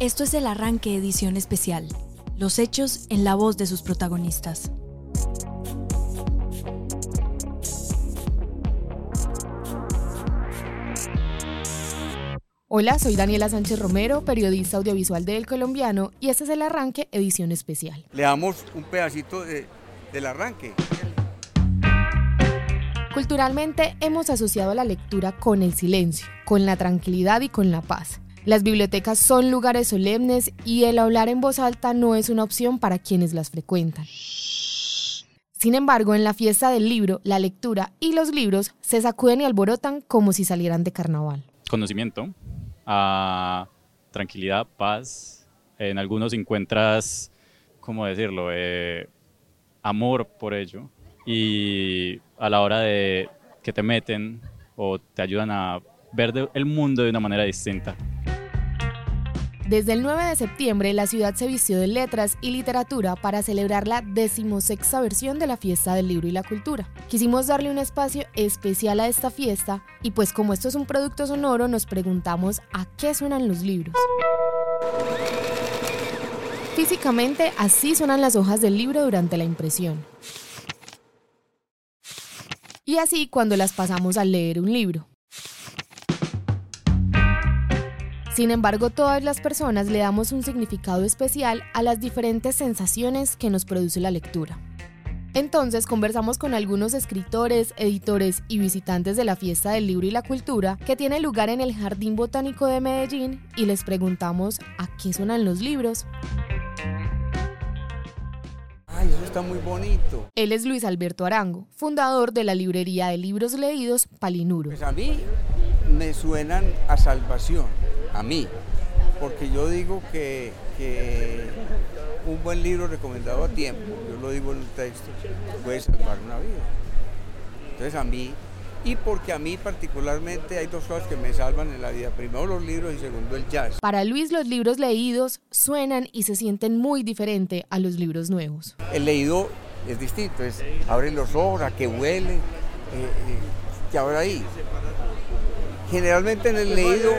Esto es el arranque edición especial, los hechos en la voz de sus protagonistas. Hola, soy Daniela Sánchez Romero, periodista audiovisual del Colombiano, y este es el arranque edición especial. Le damos un pedacito del arranque. Culturalmente hemos asociado la lectura con el silencio, con la tranquilidad y con la paz. Las bibliotecas son lugares solemnes y el hablar en voz alta no es una opción para quienes las frecuentan. Sin embargo, en la fiesta del libro, la lectura y los libros se sacuden y alborotan como si salieran de carnaval. Conocimiento, a tranquilidad, paz. En algunos encuentras, ¿cómo decirlo?, eh, amor por ello. Y a la hora de que te meten o te ayudan a ver el mundo de una manera distinta. Desde el 9 de septiembre, la ciudad se vistió de letras y literatura para celebrar la decimosexta versión de la Fiesta del Libro y la Cultura. Quisimos darle un espacio especial a esta fiesta y pues como esto es un producto sonoro, nos preguntamos a qué suenan los libros. Físicamente, así suenan las hojas del libro durante la impresión. Y así cuando las pasamos a leer un libro. Sin embargo, todas las personas le damos un significado especial a las diferentes sensaciones que nos produce la lectura. Entonces conversamos con algunos escritores, editores y visitantes de la Fiesta del Libro y la Cultura que tiene lugar en el Jardín Botánico de Medellín y les preguntamos a qué suenan los libros. Ay, eso está muy bonito. Él es Luis Alberto Arango, fundador de la librería de libros leídos Palinuro. Pues a mí me suenan a salvación a mí, porque yo digo que, un buen libro recomendado a tiempo, yo lo digo en un texto, puede salvar una vida. Entonces a mí, y porque a mí particularmente hay dos cosas que me salvan en la vida. Primero los libros y segundo el jazz. Para Luis los libros leídos suenan y se sienten muy diferente a los libros nuevos. El leído es distinto, es abre los ojos, a que huele, eh, eh, que ahora ahí. Generalmente en el leído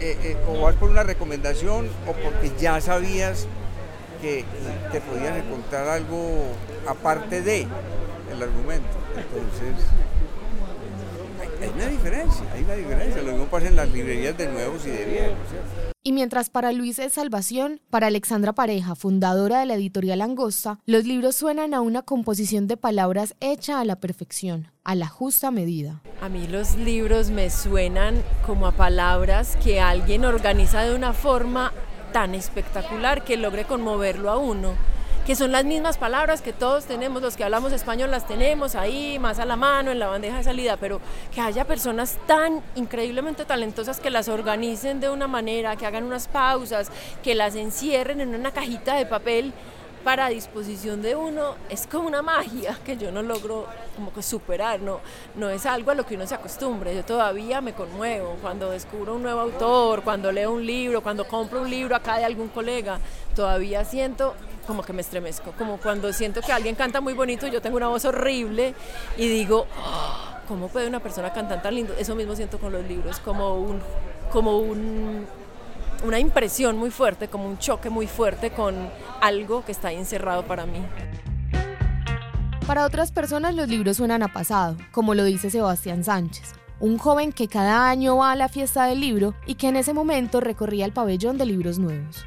eh, eh, o vas por una recomendación o porque ya sabías que te podías encontrar algo aparte de el argumento. Entonces, hay, una diferencia, hay una diferencia. Lo mismo pasa en las librerías de nuevos y de viejos. Y mientras para Luis es salvación, para Alexandra Pareja, fundadora de la editorial Angosta, los libros suenan a una composición de palabras hecha a la perfección, a la justa medida. A mí los libros me suenan como a palabras que alguien organiza de una forma tan espectacular que logre conmoverlo a uno que son las mismas palabras que todos tenemos, los que hablamos español las tenemos ahí, más a la mano, en la bandeja de salida, pero que haya personas tan increíblemente talentosas que las organicen de una manera, que hagan unas pausas, que las encierren en una cajita de papel para disposición de uno es como una magia que yo no logro como que superar, no, no es algo a lo que uno se acostumbre, yo todavía me conmuevo cuando descubro un nuevo autor, cuando leo un libro, cuando compro un libro acá de algún colega, todavía siento como que me estremezco, como cuando siento que alguien canta muy bonito y yo tengo una voz horrible y digo, ah, ¿cómo puede una persona cantar tan lindo? Eso mismo siento con los libros, como un, como un, una impresión muy fuerte, como un choque muy fuerte con algo que está encerrado para mí. Para otras personas los libros suenan a pasado, como lo dice Sebastián Sánchez, un joven que cada año va a la fiesta del libro y que en ese momento recorría el pabellón de libros nuevos.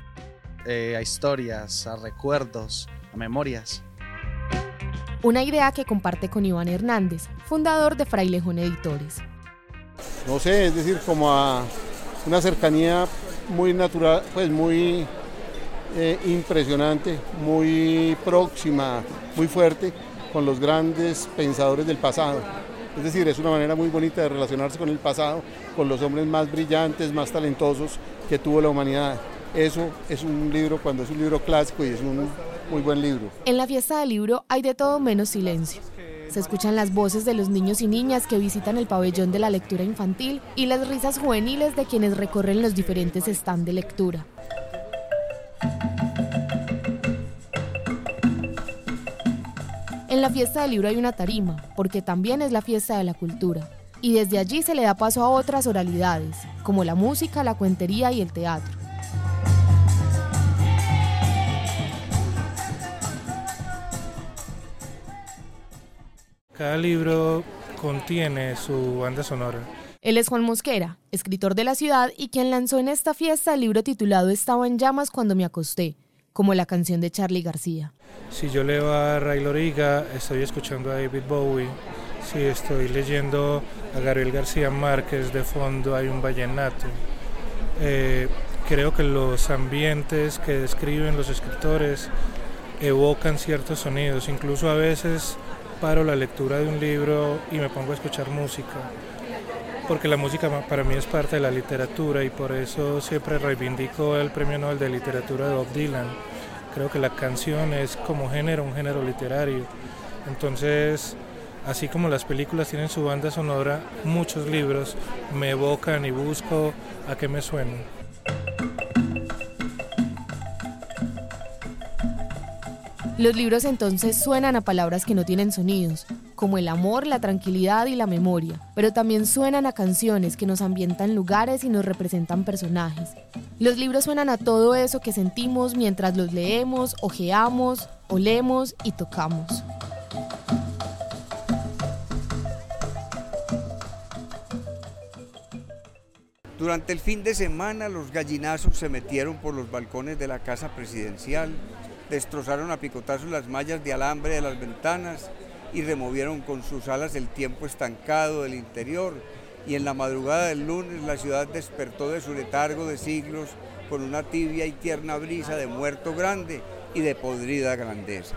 Eh, a historias, a recuerdos, a memorias. Una idea que comparte con Iván Hernández, fundador de Frailejón Editores. No sé, es decir, como a, una cercanía muy natural, pues muy eh, impresionante, muy próxima, muy fuerte con los grandes pensadores del pasado. Es decir, es una manera muy bonita de relacionarse con el pasado, con los hombres más brillantes, más talentosos que tuvo la humanidad. Eso es un libro cuando es un libro clásico y es un muy buen libro. En la fiesta del libro hay de todo menos silencio. Se escuchan las voces de los niños y niñas que visitan el pabellón de la lectura infantil y las risas juveniles de quienes recorren los diferentes stands de lectura. En la fiesta del libro hay una tarima, porque también es la fiesta de la cultura. Y desde allí se le da paso a otras oralidades, como la música, la cuentería y el teatro. Cada libro contiene su banda sonora. Él es Juan Mosquera, escritor de la ciudad y quien lanzó en esta fiesta el libro titulado Estaba en llamas cuando me acosté, como la canción de Charlie García. Si yo leo a Ray Loriga, estoy escuchando a David Bowie. Si estoy leyendo a Gabriel García Márquez, de fondo hay un vallenato. Eh, creo que los ambientes que describen los escritores evocan ciertos sonidos, incluso a veces paro la lectura de un libro y me pongo a escuchar música, porque la música para mí es parte de la literatura y por eso siempre reivindico el Premio Nobel de Literatura de Bob Dylan. Creo que la canción es como género, un género literario. Entonces, así como las películas tienen su banda sonora, muchos libros me evocan y busco a qué me suenen. Los libros entonces suenan a palabras que no tienen sonidos, como el amor, la tranquilidad y la memoria, pero también suenan a canciones que nos ambientan lugares y nos representan personajes. Los libros suenan a todo eso que sentimos mientras los leemos, ojeamos, olemos y tocamos. Durante el fin de semana los gallinazos se metieron por los balcones de la casa presidencial, destrozaron a picotazos las mallas de alambre de las ventanas y removieron con sus alas el tiempo estancado del interior. Y en la madrugada del lunes la ciudad despertó de su letargo de siglos con una tibia y tierna brisa de muerto grande y de podrida grandeza.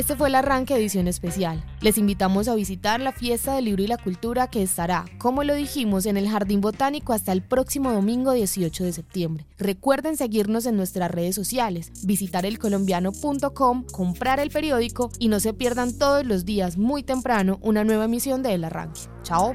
Este fue el arranque edición especial. Les invitamos a visitar la fiesta del libro y la cultura que estará, como lo dijimos, en el Jardín Botánico hasta el próximo domingo 18 de septiembre. Recuerden seguirnos en nuestras redes sociales, visitar elcolombiano.com, comprar el periódico y no se pierdan todos los días muy temprano una nueva emisión de El Arranque. Chao.